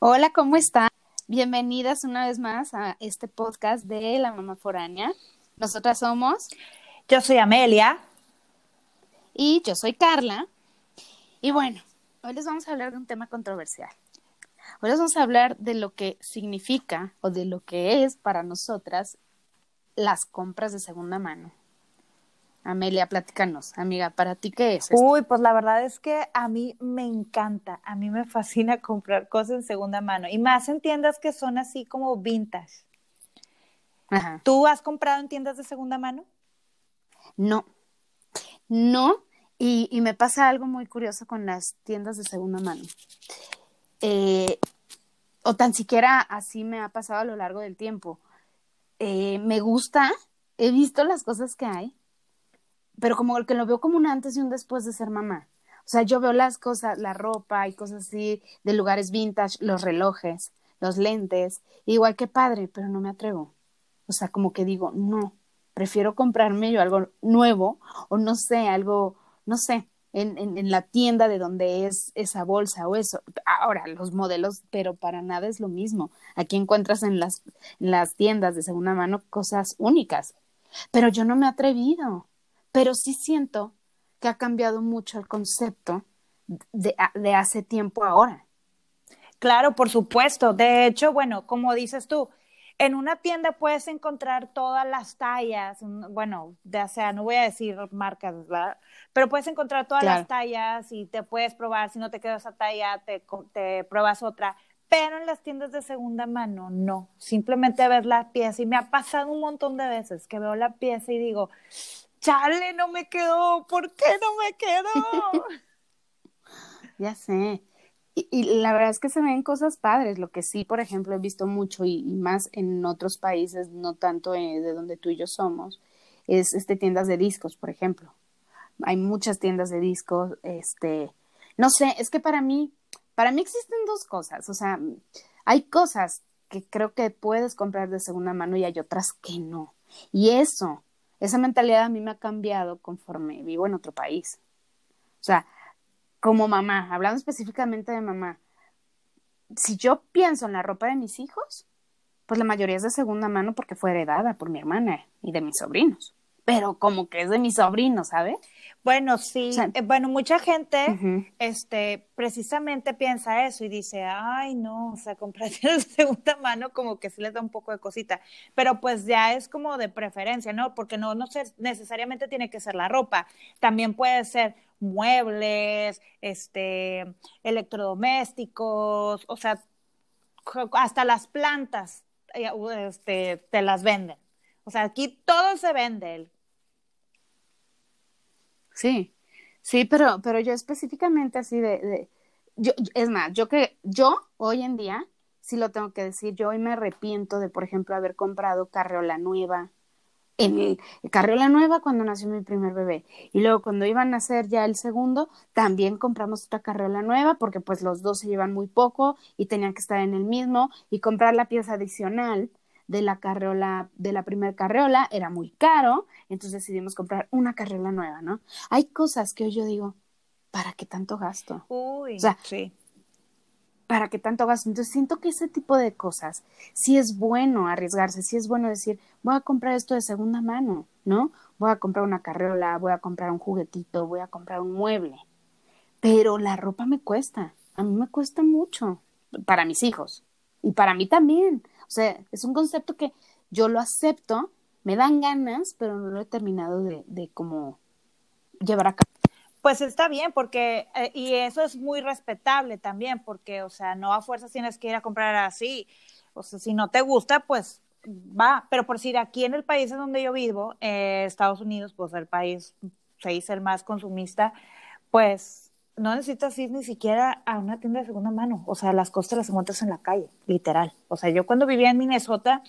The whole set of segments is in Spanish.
Hola, ¿cómo están? Bienvenidas una vez más a este podcast de La Mamá Foránea. Nosotras somos. Yo soy Amelia. Y yo soy Carla. Y bueno, hoy les vamos a hablar de un tema controversial. Hoy les vamos a hablar de lo que significa o de lo que es para nosotras las compras de segunda mano. Amelia, platícanos, amiga, ¿para ti qué es? Esto? Uy, pues la verdad es que a mí me encanta, a mí me fascina comprar cosas en segunda mano y más en tiendas que son así como vintage. Ajá. ¿Tú has comprado en tiendas de segunda mano? No, no, y, y me pasa algo muy curioso con las tiendas de segunda mano. Eh, o tan siquiera así me ha pasado a lo largo del tiempo. Eh, me gusta, he visto las cosas que hay, pero como que lo veo como un antes y un después de ser mamá. O sea, yo veo las cosas, la ropa y cosas así de lugares vintage, los relojes, los lentes, igual que padre, pero no me atrevo. O sea, como que digo, no, prefiero comprarme yo algo nuevo o no sé, algo, no sé, en, en, en, la tienda de donde es esa bolsa o eso. Ahora, los modelos, pero para nada es lo mismo. Aquí encuentras en las, en las tiendas de segunda mano cosas únicas, pero yo no me he atrevido pero sí siento que ha cambiado mucho el concepto de, de, hace tiempo ahora. Claro, por supuesto. De hecho, bueno, como dices tú, en una tienda puedes encontrar todas las tallas, bueno, ya sea, no voy a decir marcas, ¿verdad? Pero puedes encontrar todas claro. las tallas y te puedes probar, si no te queda esa talla, te, te pruebas otra. Pero en las tiendas de segunda mano, no. Simplemente ves la pieza. Y me ha pasado un montón de veces que veo la pieza y digo, chale, no me quedó, ¿por qué no me quedó? ya sé. Y, la verdad es que se ven cosas padres, lo que sí, por ejemplo, he visto mucho y, y más en otros países, no tanto eh, de donde tú y yo somos, es este tiendas de discos, por ejemplo. Hay muchas tiendas de discos, este, no sé, es que para mí, para mí existen dos cosas, o sea, hay cosas que creo que puedes comprar de segunda mano y hay otras que no. Y eso, esa mentalidad a mí me ha cambiado conforme vivo en otro país. O sea, como mamá, hablando específicamente de mamá, si yo pienso en la ropa de mis hijos, pues la mayoría es de segunda mano porque fue heredada por mi hermana y de mis sobrinos. Pero como que es de mis sobrinos, ¿sabes? Bueno, sí. O sea, eh, bueno, mucha gente, uh -huh. este, precisamente piensa eso y dice, ay, no, o sea, comprar de segunda mano como que sí les da un poco de cosita. Pero pues ya es como de preferencia, ¿no? Porque no, no sé, necesariamente tiene que ser la ropa. También puede ser muebles, este, electrodomésticos, o sea, hasta las plantas, este, te las venden. O sea, aquí todo se vende, Sí, sí, pero, pero yo específicamente así de, de yo, es más, yo que, yo hoy en día, sí lo tengo que decir, yo hoy me arrepiento de, por ejemplo, haber comprado carreola nueva, en el, carreola nueva cuando nació mi primer bebé, y luego cuando iban a nacer ya el segundo, también compramos otra carreola nueva, porque pues los dos se llevan muy poco y tenían que estar en el mismo, y comprar la pieza adicional, de la carreola, de la primer carreola, era muy caro, entonces decidimos comprar una carreola nueva, ¿no? Hay cosas que hoy yo digo, ¿para qué tanto gasto? Uy, o sea, sí. ¿Para qué tanto gasto? Entonces siento que ese tipo de cosas, sí es bueno arriesgarse, sí es bueno decir, voy a comprar esto de segunda mano, ¿no? Voy a comprar una carreola, voy a comprar un juguetito, voy a comprar un mueble. Pero la ropa me cuesta, a mí me cuesta mucho, para mis hijos, y para mí también. O sea, es un concepto que yo lo acepto, me dan ganas, pero no lo he terminado de, de como llevar a cabo. Pues está bien, porque, eh, y eso es muy respetable también, porque, o sea, no a fuerzas tienes que ir a comprar así. O sea, si no te gusta, pues va. Pero por decir, aquí en el país en donde yo vivo, eh, Estados Unidos, pues el país se dice el más consumista, pues no necesitas ir ni siquiera a una tienda de segunda mano. O sea, las cosas las encuentras en la calle, literal. O sea, yo cuando vivía en Minnesota,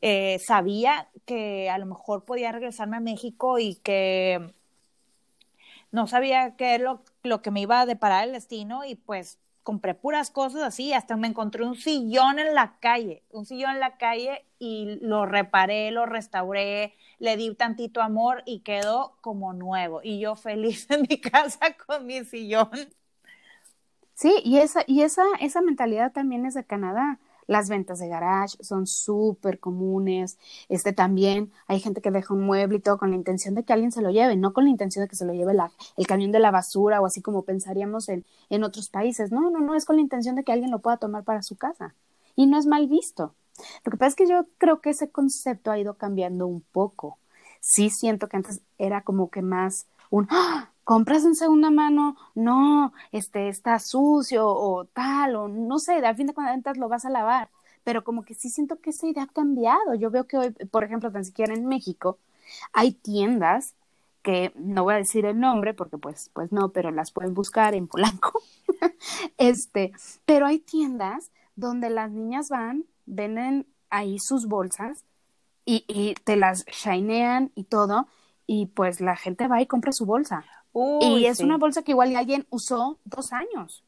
eh, sabía que a lo mejor podía regresarme a México y que no sabía qué es lo, lo que me iba a deparar el destino y pues compré puras cosas así, hasta me encontré un sillón en la calle, un sillón en la calle y lo reparé, lo restauré, le di tantito amor y quedó como nuevo. Y yo feliz en mi casa con mi sillón. Sí, y esa, y esa, esa mentalidad también es de Canadá. Las ventas de garage son súper comunes. Este también hay gente que deja un mueble y todo con la intención de que alguien se lo lleve, no con la intención de que se lo lleve la, el camión de la basura o así como pensaríamos en, en otros países. No, no, no, es con la intención de que alguien lo pueda tomar para su casa. Y no es mal visto. Lo que pasa es que yo creo que ese concepto ha ido cambiando un poco. Sí siento que antes era como que más un, ¡Ah! Compras en segunda mano, no, este está sucio o tal, o no sé, al fin de cuentas lo vas a lavar. Pero como que sí siento que esa idea ha cambiado. Yo veo que hoy, por ejemplo, tan siquiera en México, hay tiendas que no voy a decir el nombre porque pues, pues no, pero las pueden buscar en Polanco. este, pero hay tiendas donde las niñas van, venden ahí sus bolsas y, y te las shinean y todo, y pues la gente va y compra su bolsa y es una bolsa que igual alguien usó dos años.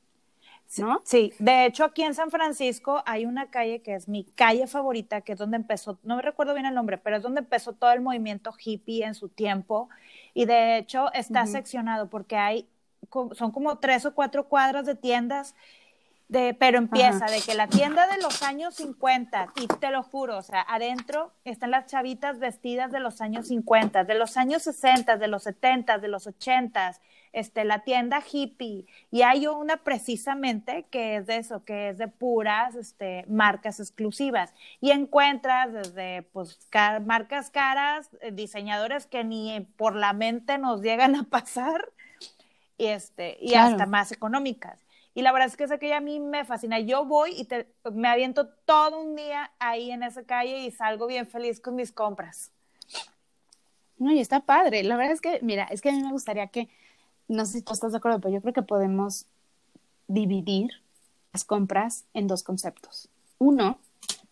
¿No? Sí, de hecho aquí en San Francisco hay una calle que es mi calle favorita, que es donde empezó, no me recuerdo bien el nombre, pero es donde empezó todo el movimiento hippie en su tiempo. Y de hecho está seccionado porque hay, son como tres o cuatro cuadras de tiendas de, pero empieza de que la tienda de los años 50, y te lo juro, o sea, adentro están las chavitas vestidas de los años 50, de los años 60, de los 70, de los 80, este, la tienda hippie, y hay una precisamente que es de eso, que es de puras este, marcas exclusivas, y encuentras desde pues, marcas caras, eh, diseñadores que ni por la mente nos llegan a pasar, y, este, y hasta más económicas. Y la verdad es que esa que a mí me fascina. Yo voy y me aviento todo un día ahí en esa calle y salgo bien feliz con mis compras. No, y está padre. La verdad es que, mira, es que a mí me gustaría que, no sé si tú estás de acuerdo, pero yo creo que podemos dividir las compras en dos conceptos. Uno,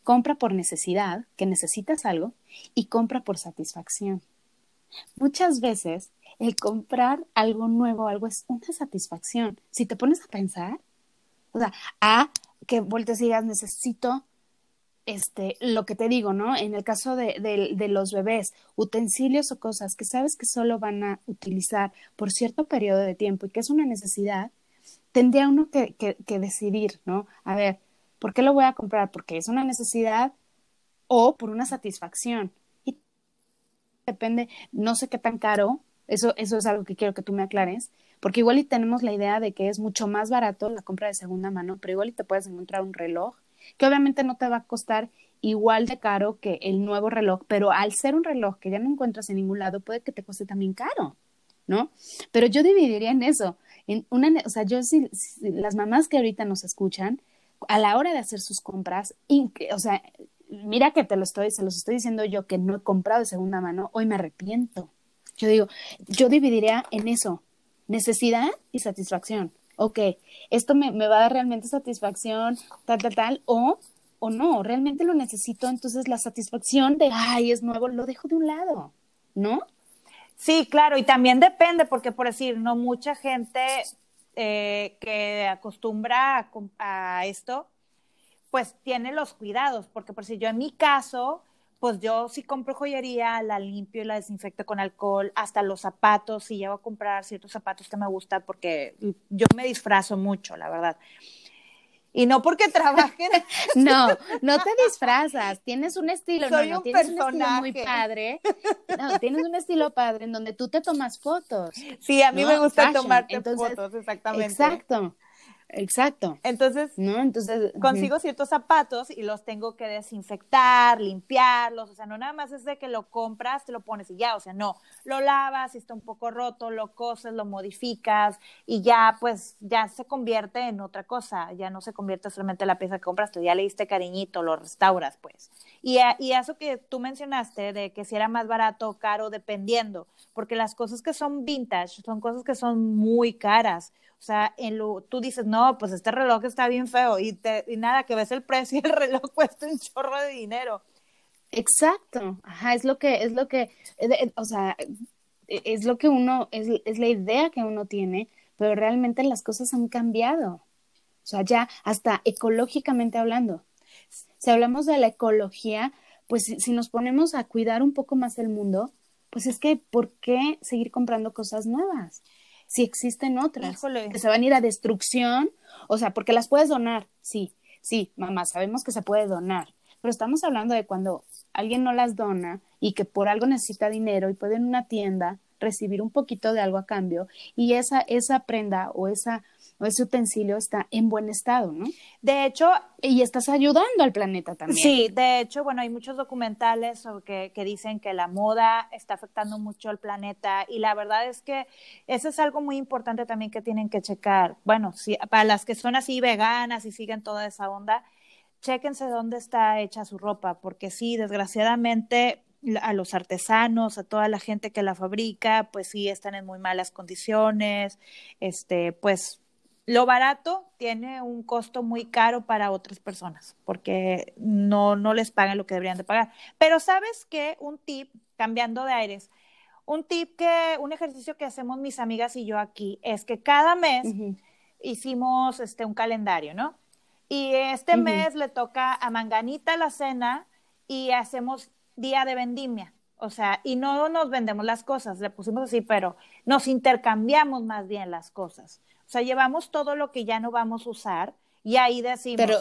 compra por necesidad, que necesitas algo, y compra por satisfacción. Muchas veces el comprar algo nuevo, algo es una satisfacción. Si te pones a pensar, o sea, a que vueltes y digas, necesito este, lo que te digo, ¿no? En el caso de, de, los bebés, utensilios o cosas que sabes que solo van a utilizar por cierto periodo de tiempo y que es una necesidad, tendría uno que, que, que decidir, ¿no? A ver, ¿por qué lo voy a comprar? ¿Porque es una necesidad o por una satisfacción? Y depende, no sé qué tan caro eso, eso es algo que quiero que tú me aclares, porque igual y tenemos la idea de que es mucho más barato la compra de segunda mano, pero igual y te puedes encontrar un reloj que obviamente no te va a costar igual de caro que el nuevo reloj, pero al ser un reloj que ya no encuentras en ningún lado, puede que te cueste también caro, ¿no? Pero yo dividiría en eso, en una, o sea, yo si, las mamás que ahorita nos escuchan, a la hora de hacer sus compras, o sea, mira que te lo estoy, se los estoy diciendo yo que no he comprado de segunda mano, hoy me arrepiento, yo digo, yo dividiría en eso, necesidad y satisfacción. Ok, esto me, me va a dar realmente satisfacción, tal, tal, tal, o, o no, realmente lo necesito, entonces la satisfacción de, ay, es nuevo, lo dejo de un lado, ¿no? Sí, claro, y también depende, porque por decir, no mucha gente eh, que acostumbra a, a, esto, pues tiene los cuidados, porque por si yo en mi caso, pues yo si compro joyería, la limpio y la desinfecto con alcohol, hasta los zapatos, si llevo a comprar ciertos zapatos que me gustan, porque yo me disfrazo mucho, la verdad. Y no porque trabajen. no, no te disfrazas, tienes un estilo, no, no, tienes un estilo muy padre. No, tienes un estilo padre en donde tú te tomas fotos. Sí, a mí me gusta tomarte fotos, exactamente. Exacto. Exacto. Entonces, ¿no? Entonces consigo ciertos zapatos y los tengo que desinfectar, limpiarlos, o sea, no nada más es de que lo compras, te lo pones y ya, o sea, no, lo lavas, si está un poco roto, lo coses, lo modificas y ya pues ya se convierte en otra cosa, ya no se convierte solamente en la pieza que compras, tú ya le diste cariñito, lo restauras, pues. Y, y eso que tú mencionaste de que si era más barato o caro dependiendo, porque las cosas que son vintage son cosas que son muy caras. O sea, en lo, tú dices, no, pues este reloj está bien feo y, te, y nada, que ves el precio y el reloj cuesta un chorro de dinero. Exacto, ajá, es lo que, es lo que, eh, o sea, e, es lo que uno, es, es la idea que uno tiene, pero realmente las cosas han cambiado. O sea, ya hasta ecológicamente hablando. Si hablamos de la ecología, pues si nos ponemos a cuidar un poco más el mundo, pues es que, ¿por qué seguir comprando cosas nuevas? Si existen otras que se van a ir a destrucción, o sea, porque las puedes donar, sí, sí, mamá, sabemos que se puede donar, pero estamos hablando de cuando alguien no las dona y que por algo necesita dinero y puede en una tienda recibir un poquito de algo a cambio y esa, esa prenda o esa ese utensilio está en buen estado, ¿no? De hecho, y estás ayudando al planeta también. Sí, de hecho, bueno, hay muchos documentales que, que, dicen que la moda está afectando mucho al planeta y la verdad es que eso es algo muy importante también que tienen que checar. Bueno, si, para las que son así veganas y siguen toda esa onda, chéquense dónde está hecha su ropa, porque sí, desgraciadamente a los artesanos, a toda la gente que la fabrica, pues sí están en muy malas condiciones, este, pues lo barato tiene un costo muy caro para otras personas porque no, no les pagan lo que deberían de pagar. Pero sabes que un tip, cambiando de aires, un tip que, un ejercicio que hacemos mis amigas y yo aquí es que cada mes hicimos este, un calendario, ¿no? Y este mes le toca a Manganita la cena y hacemos día de vendimia. O sea, y no nos vendemos las cosas, le pusimos así, pero nos intercambiamos más bien las cosas. O sea, llevamos todo lo que ya no vamos a usar y ahí decimos. Pero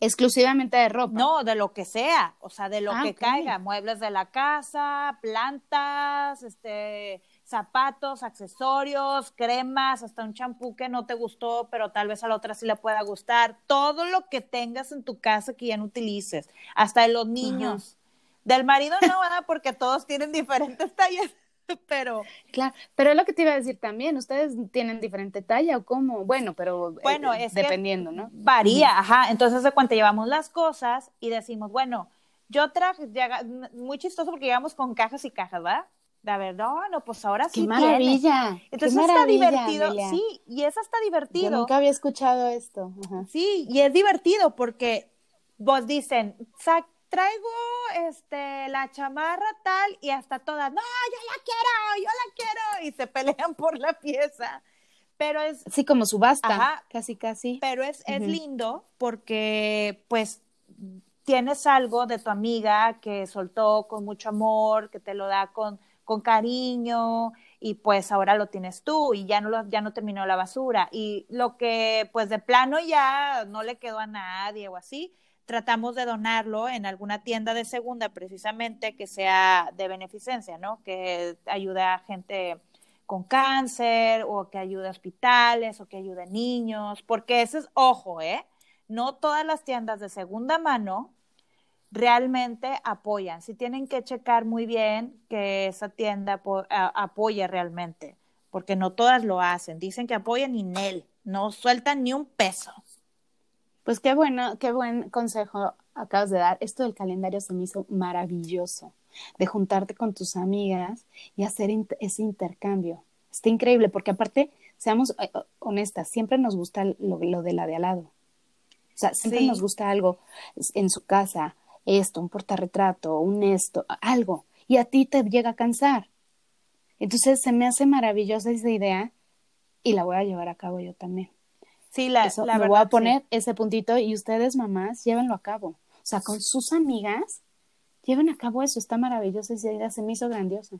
exclusivamente de ropa. No, de lo que sea, o sea, de lo ah, que caiga, muebles de la casa, plantas, este, zapatos, accesorios, cremas, hasta un champú que no te gustó, pero tal vez a la otra sí le pueda gustar. Todo lo que tengas en tu casa que ya no utilices, hasta de los niños. Del marido no, ¿verdad? Porque todos tienen diferentes tallas. pero claro, pero es lo que te iba a decir también, ustedes tienen diferente talla o cómo, bueno, pero eh, bueno, es dependiendo, ¿no? Varía, ajá, entonces de cuenta llevamos las cosas y decimos, bueno, yo traje, muy chistoso porque llegamos con cajas y cajas, ¿verdad? De ver, no, no, pues ahora sí. ¡Qué maravilla! Entonces está divertido, sí, y eso está divertido. Yo nunca había escuchado esto. Sí, y es divertido porque vos dicen, sac traigo este la chamarra tal y hasta todas, no, yo la quiero, yo la quiero y se pelean por la pieza. Pero es sí como subasta, casi casi. Pero es es lindo porque pues tienes algo de tu amiga que soltó con mucho amor, que te lo da con con cariño y pues ahora lo tienes tú y ya no lo, ya no terminó la basura y lo que pues de plano ya no le quedó a nadie o así, tratamos de donarlo en alguna tienda de segunda precisamente que sea de beneficencia, ¿no? Que ayude a gente con cáncer o que ayude a hospitales o que ayude a niños, porque ese es, ojo, ¿eh? No todas las tiendas de segunda mano realmente apoyan. Si tienen que checar muy bien que esa tienda apoye realmente, porque no todas lo hacen. Dicen que apoyan y NEL, no sueltan ni un peso. Pues qué bueno, qué buen consejo acabas de dar. Esto del calendario se me hizo maravilloso, de juntarte con tus amigas y hacer ese intercambio. Está increíble, porque aparte, seamos eh, honestas, siempre nos gusta lo, de la de al lado. O sea, siempre nos gusta algo en su casa, esto, un portarretrato, un esto, algo, y a ti te llega a cansar. Entonces se me hace maravillosa esa idea y la voy a llevar a cabo yo también. Sí, la, la me voy a poner ese puntito y ustedes, mamás, llévenlo a cabo. O sea, con sus amigas, lleven a cabo eso. Está maravilloso. Esa idea se me hizo grandiosa.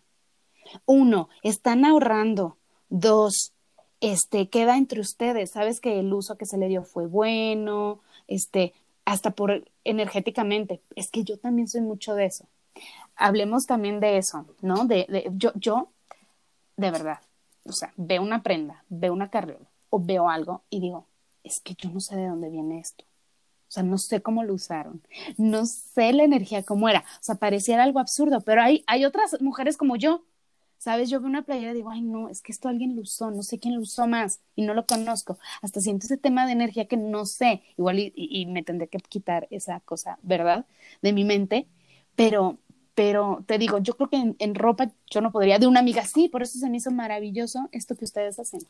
Uno, están ahorrando. Dos, este, queda entre ustedes. Sabes que el uso que se le dio fue bueno, este, hasta por energéticamente. Es que yo también soy mucho de eso. Hablemos también de eso, ¿no? De, de yo, yo, de verdad, o sea, veo una prenda, veo una carrera o veo algo y digo, es que yo no sé de dónde viene esto. O sea, no sé cómo lo usaron. No sé la energía cómo era. O sea, pareciera algo absurdo, pero hay, hay otras mujeres como yo. ¿Sabes? Yo veo una playera y digo, ay, no, es que esto alguien lo usó, no sé quién lo usó más y no lo conozco. Hasta siento ese tema de energía que no sé. Igual y, me tendré que quitar esa cosa, ¿verdad? De mi mente. Pero, pero te digo, yo creo que en, ropa yo no podría, de una amiga sí, por eso se me hizo maravilloso esto que ustedes hacen.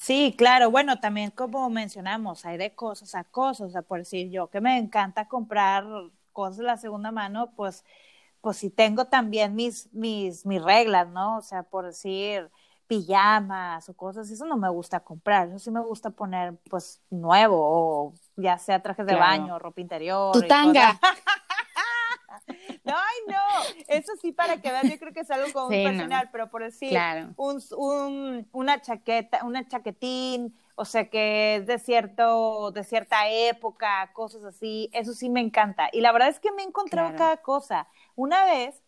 Sí, claro, bueno, también como mencionamos, hay de cosas a cosas, o sea, por decir yo que me encanta comprar cosas de la segunda mano, pues, pues sí tengo también mis, mis, mis reglas, ¿no? O sea, por decir pijamas o cosas, eso no me gusta comprar, eso sí me gusta poner pues nuevo, o ya sea trajes de baño, ropa interior. Tu tanga. No, ay, no. Eso sí, para que veas, yo creo que es algo como muy personal, pero por decir, un, un, una chaqueta, una chaquetín, o sea, que es de, cierto, de cierta época, cosas así, eso sí me encanta. Y la verdad es que me he encontrado cada cosa. Una vez,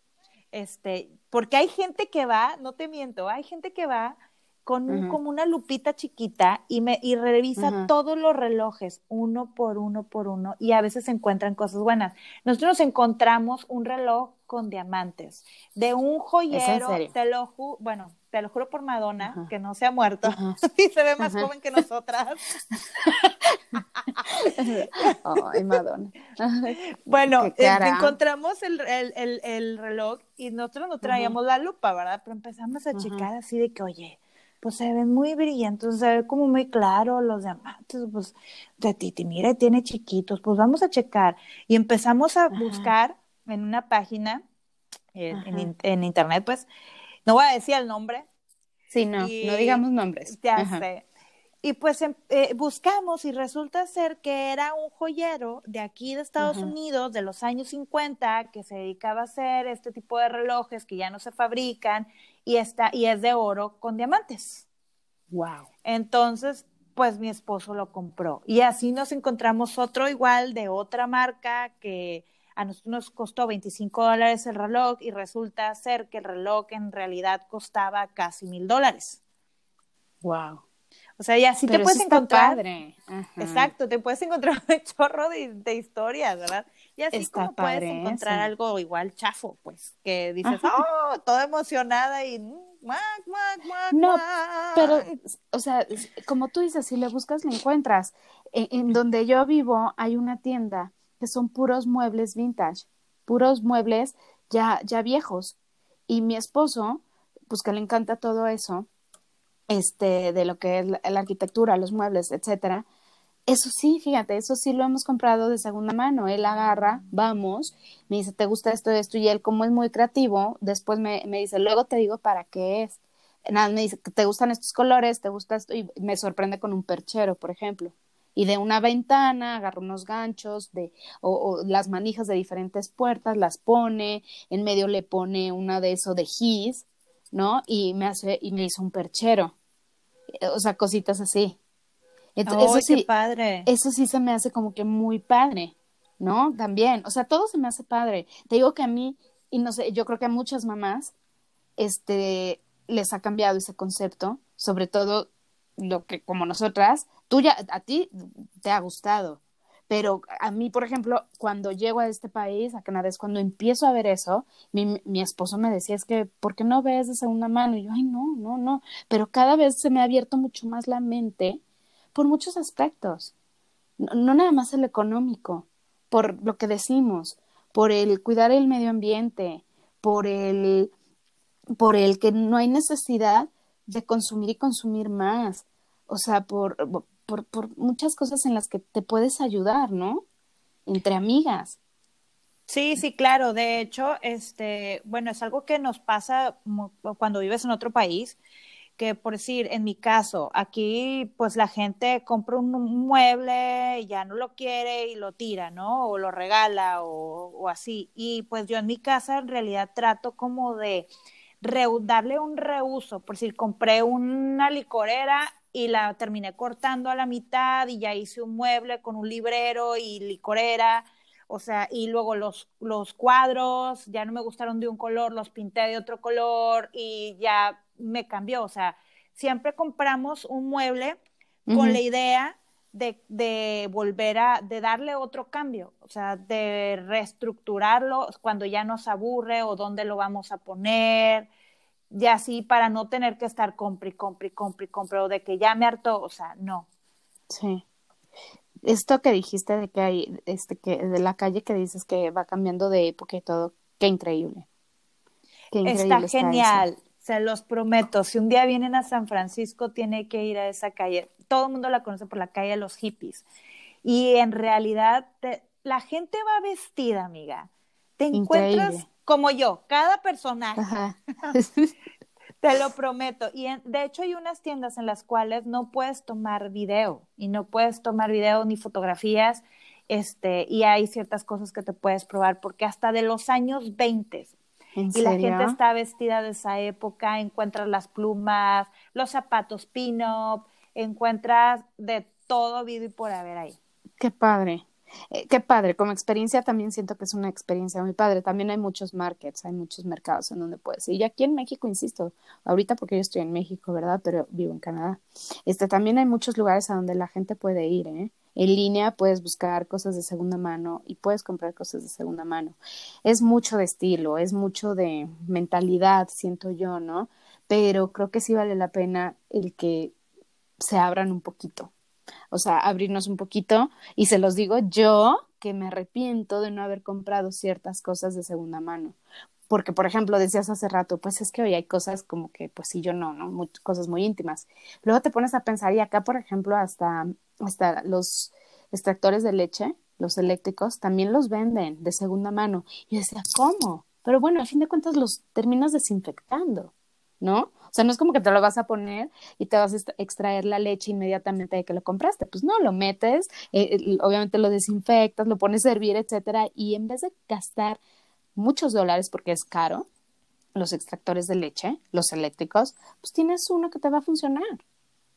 este, porque hay gente que va, no te miento, hay gente que va con como una lupita chiquita y me y revisa todos los relojes uno por uno por uno y a veces se encuentran cosas buenas. Nosotros nos encontramos un reloj con diamantes de un joyero, te lo juro, bueno, te lo juro por Madonna, que no se ha muerto y se ve más joven que nosotras. Ay, Madonna. bueno, eh, encontramos el, el, el, reloj y nosotros no traíamos la lupa, ¿verdad? Pero empezamos a checar así de que, oye, pues se ven muy brillantes, se ve como muy claro los diamantes, pues de Titi, mira, tiene chiquitos, pues vamos a checar. Y empezamos a buscar en una página, en, en, internet, pues, no voy a decir el nombre. Sí, no, no digamos nombres. Ya sé. Y pues em, eh, buscamos y resulta ser que era un joyero de aquí de Estados Unidos de los años 50 que se dedicaba a hacer este tipo de relojes que ya no se fabrican y, está, y es de oro con diamantes. Wow. Entonces, pues mi esposo lo compró. Y así nos encontramos otro igual de otra marca que a nosotros nos costó 25 dólares el reloj y resulta ser que el reloj en realidad costaba casi mil dólares. Wow. O sea, y así te puedes encontrar. Padre. Exacto, te puedes encontrar un chorro de, historias, ¿verdad? Y así como puedes encontrar algo igual chafo, pues, que dices, oh, toda emocionada y no, pero, o sea, como tú dices, si le buscas, le encuentras. En, donde yo vivo hay una tienda que son puros muebles vintage, puros muebles ya, ya viejos. Y mi esposo, pues que le encanta todo eso, este, de lo que es la, arquitectura, los muebles, etcétera. Eso sí, fíjate, eso sí lo hemos comprado de segunda mano. Él agarra, vamos, me dice, ¿te gusta esto, esto? Y él, como es muy creativo, después me, me dice, luego te digo para qué es. Nada, me dice, ¿te gustan estos colores? ¿Te gusta esto? Y me sorprende con un perchero, por ejemplo. Y de una ventana agarra unos ganchos de, o, las manijas de diferentes puertas, las pone, en medio le pone una de eso de gis, ¿no? Y me hace, y me hizo un perchero. O sea, cositas así. eso sí, padre. Eso sí se me hace como que muy padre, ¿no? También, o sea, todo se me hace padre. Te digo que a mí, y no sé, yo creo que a muchas mamás, este, les ha cambiado ese concepto, sobre todo lo que como nosotras, tú ya, a ti te ha gustado, pero a mí, por ejemplo, cuando llego a este país, a Canadá, es cuando empiezo a ver eso, mi, mi esposo me decía, es que, ¿por qué no ves de segunda mano? Y yo, ay, no, no, no, pero cada vez se me ha abierto mucho más la mente por muchos aspectos, no, nada más el económico, por lo que decimos, por el cuidar el medio ambiente, por el, por el que no hay necesidad de consumir y consumir más, o sea, por, por, por muchas cosas en las que te puedes ayudar, ¿no? Entre amigas. Sí, sí, claro. De hecho, este, bueno, es algo que nos pasa cuando vives en otro país, que por decir, en mi caso, aquí pues la gente compra un mueble y ya no lo quiere y lo tira, ¿no? O lo regala o, o así. Y pues yo en mi casa en realidad trato como de darle un reuso. Por decir, compré una licorera y la terminé cortando a la mitad y ya hice un mueble con un librero y licorera, o sea, y luego los, los cuadros ya no me gustaron de un color, los pinté de otro color y ya me cambió, o sea, siempre compramos un mueble con la idea de, de, volver a, de darle otro cambio, o sea, de reestructurarlo cuando ya nos aburre o dónde lo vamos a poner, y así para no tener que estar compre, compre, compre, compre, o de que ya me harto, o sea, no. Sí. Esto que dijiste de que hay, este, que de la calle que dices que va cambiando de época y todo, qué increíble. Qué increíble está, genial, se los prometo. Si un día vienen a San Francisco, tiene que ir a esa calle. Todo el mundo la conoce por la calle de los hippies. Y en realidad, la gente va vestida, amiga. Te encuentras como yo, cada personaje. Te lo prometo. Y de hecho hay unas tiendas en las cuales no puedes tomar video y no puedes tomar video ni fotografías. este, y hay ciertas cosas que te puedes probar, porque hasta de los años 20 y la gente está vestida de esa época, encuentras las plumas, los zapatos pin-up, encuentras de todo video y por haber ahí. Qué padre. Eh, qué padre, como experiencia también siento que es una experiencia muy padre. También hay muchos markets, hay muchos mercados en donde puedes ir. Y aquí en México, insisto, ahorita porque yo estoy en México, ¿verdad? Pero vivo en Canadá. Este, también hay muchos lugares a donde la gente puede ir, ¿eh? En línea puedes buscar cosas de segunda mano y puedes comprar cosas de segunda mano. Es mucho de estilo, es mucho de mentalidad, siento yo, ¿no? Pero creo que sí vale la pena el que se abran un poquito o sea, abrirnos un poquito y se los digo yo que me arrepiento de no haber comprado ciertas cosas de segunda mano. Porque, por ejemplo, decías hace rato, pues es que hoy hay cosas como que, pues sí, yo no, ¿no? cosas muy íntimas. Luego te pones a pensar, y acá, por ejemplo, hasta, hasta los extractores de leche, los eléctricos, también los venden de segunda mano. Y decía, ¿cómo? Pero bueno, a fin de cuentas los terminas desinfectando, ¿no? O sea, no es como que te lo vas a poner y te vas a extraer la leche inmediatamente de que lo compraste. Pues no, lo metes, eh, obviamente lo desinfectas, lo pones a hervir, etcétera, y en vez de gastar muchos dólares porque es caro, los extractores de leche, los eléctricos, pues tienes uno que te va a funcionar,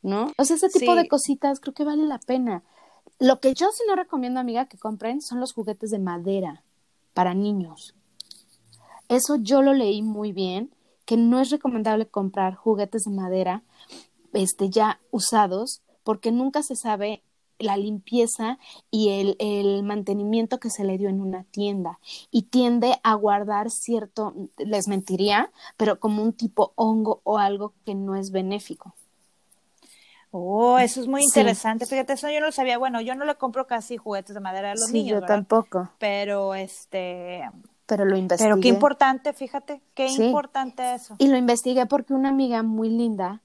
¿no? O sea, ese tipo de cositas creo que vale la pena. Lo que yo sí no recomiendo, amiga, que compren son los juguetes de madera para niños. Eso yo lo leí muy bien que no es recomendable comprar juguetes de madera este, ya usados porque nunca se sabe la limpieza y el, el, mantenimiento que se le dio en una tienda y tiende a guardar cierto, les mentiría, pero como un tipo hongo o algo que no es benéfico. Oh, eso es muy interesante. Fíjate, eso yo no lo sabía. Bueno, yo no le compro casi juguetes de madera a los niños. Yo tampoco. Pero este, pero lo investigué. Pero qué importante, fíjate, qué importante eso. Y lo investigué porque una amiga muy linda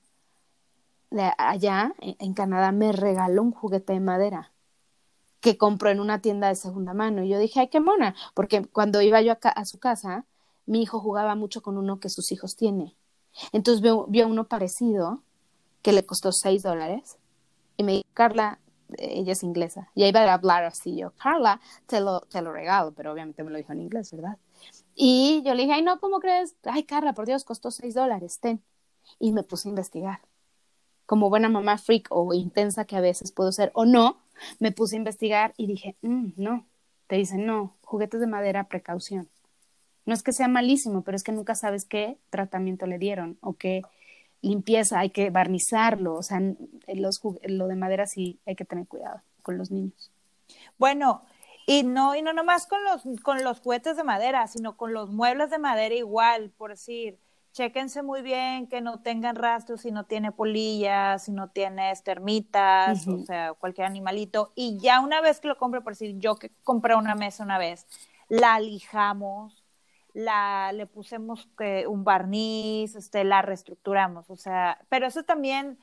de allá en Canadá me regaló un juguete de madera que compró en una tienda de segunda mano. Y yo dije, ay, qué mona, porque cuando iba yo a, a su casa, mi hijo jugaba mucho con uno que sus hijos tienen. Entonces vio, vio uno parecido que le costó seis dólares y me dijo, Carla, ella es inglesa, y va a hablar así yo, Carla, te lo, te lo regalo, pero obviamente me lo dijo en inglés, ¿verdad? Y yo le dije, ay, no, ¿cómo crees? Ay, Carla, por Dios, costó seis dólares, ten. Y me puse a investigar. Como buena mamá freak o intensa que a veces puedo ser o no, me puse a investigar y dije, mm, no. Te dicen, no, juguetes de madera, precaución. No es que sea malísimo, pero es que nunca sabes qué tratamiento le dieron o qué limpieza, hay que barnizarlo, o sea, los, lo de madera sí hay que tener cuidado con los niños. Bueno, y no, y no nomás con los, con los juguetes de madera, sino con los muebles de madera igual, por decir, chéquense muy bien que no tengan rastros, si no tiene polillas, si no tiene termitas, o sea, cualquier animalito. Y ya una vez que lo compre, por decir, yo que compré una mesa una vez, la lijamos, la, le pusimos que un barniz, este, la reestructuramos, o sea, pero eso también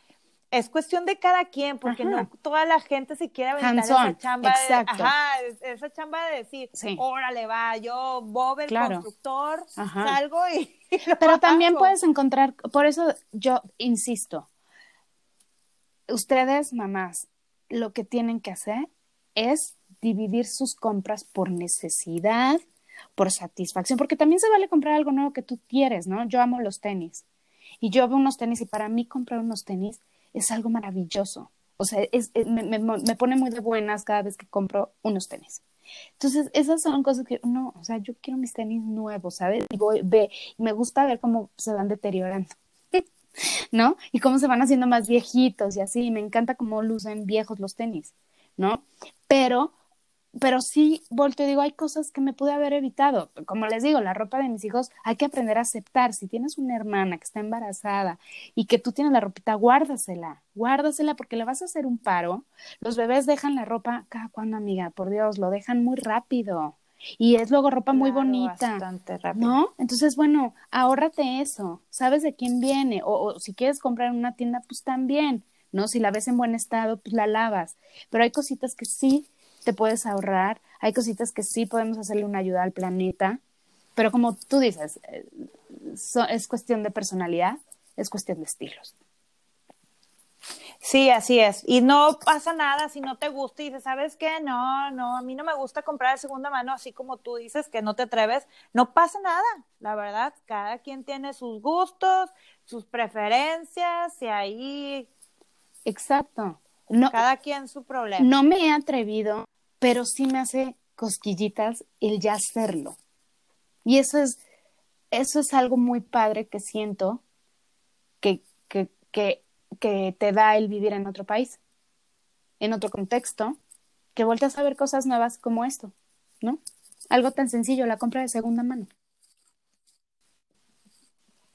es cuestión de cada quien, porque no toda la gente se quiere aventar esa chamba de, ajá, esa chamba de decir, órale va, yo Bob el constructor, salgo y, Pero también puedes encontrar, por eso yo insisto, ustedes mamás, lo que tienen que hacer es dividir sus compras por necesidad por satisfacción, porque también se vale comprar algo nuevo que tú quieres, ¿no? Yo amo los tenis y yo veo unos tenis y para mí comprar unos tenis es algo maravilloso. O sea, es, me, me, me, pone muy de buenas cada vez que compro unos tenis. Entonces, esas son cosas que, no, o sea, yo quiero mis tenis nuevos, ¿sabes? Y voy, ve, y me gusta ver cómo se van deteriorando, ¿no? Y cómo se van haciendo más viejitos y así. Me encanta cómo lucen viejos los tenis, ¿no? Pero pero sí volteo y digo, hay cosas que me pude haber evitado. Como les digo, la ropa de mis hijos hay que aprender a aceptar. Si tienes una hermana que está embarazada y que tú tienes la ropita, guárdasela, guárdasela porque le vas a hacer un paro. Los bebés dejan la ropa cada cuando, amiga, por Dios, lo dejan muy rápido. Y es luego ropa muy bonita. ¿No? Entonces, bueno, ahórrate eso. Sabes de quién viene. O, o si quieres comprar en una tienda, pues también. ¿No? Si la ves en buen estado, pues la lavas. Pero hay cositas que sí te puedes ahorrar, hay cositas que sí podemos hacerle una ayuda al planeta, pero como tú dices, eh, es cuestión de personalidad, es cuestión de estilos. Sí, así es. Y no pasa nada si no te gusta y dices, ¿sabes qué? No, no, a mí no me gusta comprar de segunda mano, así como tú dices que no te atreves. No pasa nada, la verdad. Cada quien tiene sus gustos, sus preferencias y ahí. Exacto. No, cada quien su problema. No me he atrevido, pero sí me hace cosquillitas el ya hacerlo. Y eso es, eso es algo muy padre que siento que, que, que que te da el vivir en otro país, en otro contexto, que volteas a ver cosas nuevas como esto, ¿no? Algo tan sencillo, la compra de segunda mano.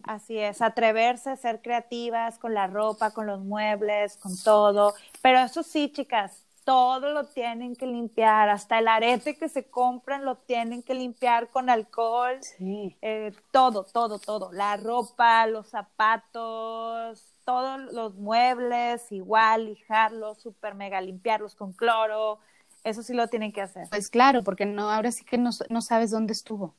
Así es, atreverse, ser creativas con la ropa, con los muebles, con todo. Pero eso sí, chicas, todo lo tienen que limpiar, hasta el arete que se compran lo tienen que limpiar con alcohol. Sí. Eh, todo, todo, todo. La ropa, los zapatos, todos los muebles, igual, lijarlos, súper mega limpiarlos con cloro. Eso sí lo tienen que hacer. Pues claro, porque no, ahora sí que no, no sabes dónde estuvo.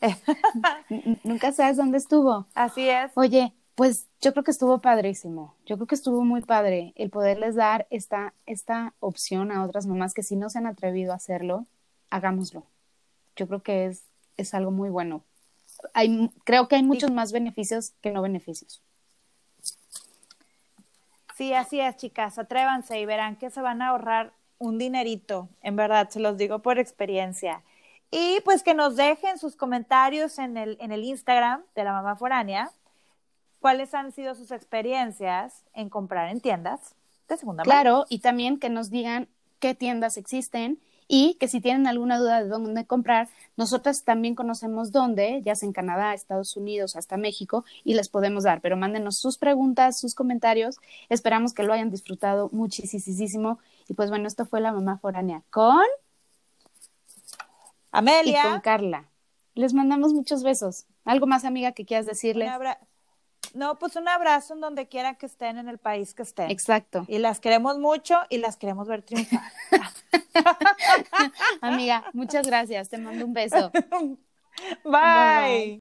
Nunca sabes dónde estuvo. Así es. Oye, pues yo creo que estuvo padrísimo. Yo creo que estuvo muy padre el poderles dar esta, esta opción a otras mamás que si no se han atrevido a hacerlo, hagámoslo. Yo creo que es, es algo muy bueno hay, creo que hay muchos más beneficios que no beneficios. Sí, así es, chicas. Atrévanse y verán que se van a ahorrar un dinerito. En verdad, se los digo por experiencia. Y pues que nos dejen sus comentarios en el, en el Instagram de la mamá foránea. ¿Cuáles han sido sus experiencias en comprar en tiendas de segunda mano? Claro, y también que nos digan qué tiendas existen y que si tienen alguna duda de dónde comprar, nosotras también conocemos dónde, ya sea en Canadá, Estados Unidos, hasta México, y les podemos dar, pero mándenos sus preguntas, sus comentarios, esperamos que lo hayan disfrutado muchísimo, y pues bueno, esto fue la mamá foránea con Amelia y con Carla. Les mandamos muchos besos. ¿Algo más, amiga, que quieras decirles? No, pues un abrazo en donde quiera que estén, en el país que estén. Exacto. Y las queremos mucho y las queremos ver triunfar. Amiga, muchas gracias. Te mando un beso. bye.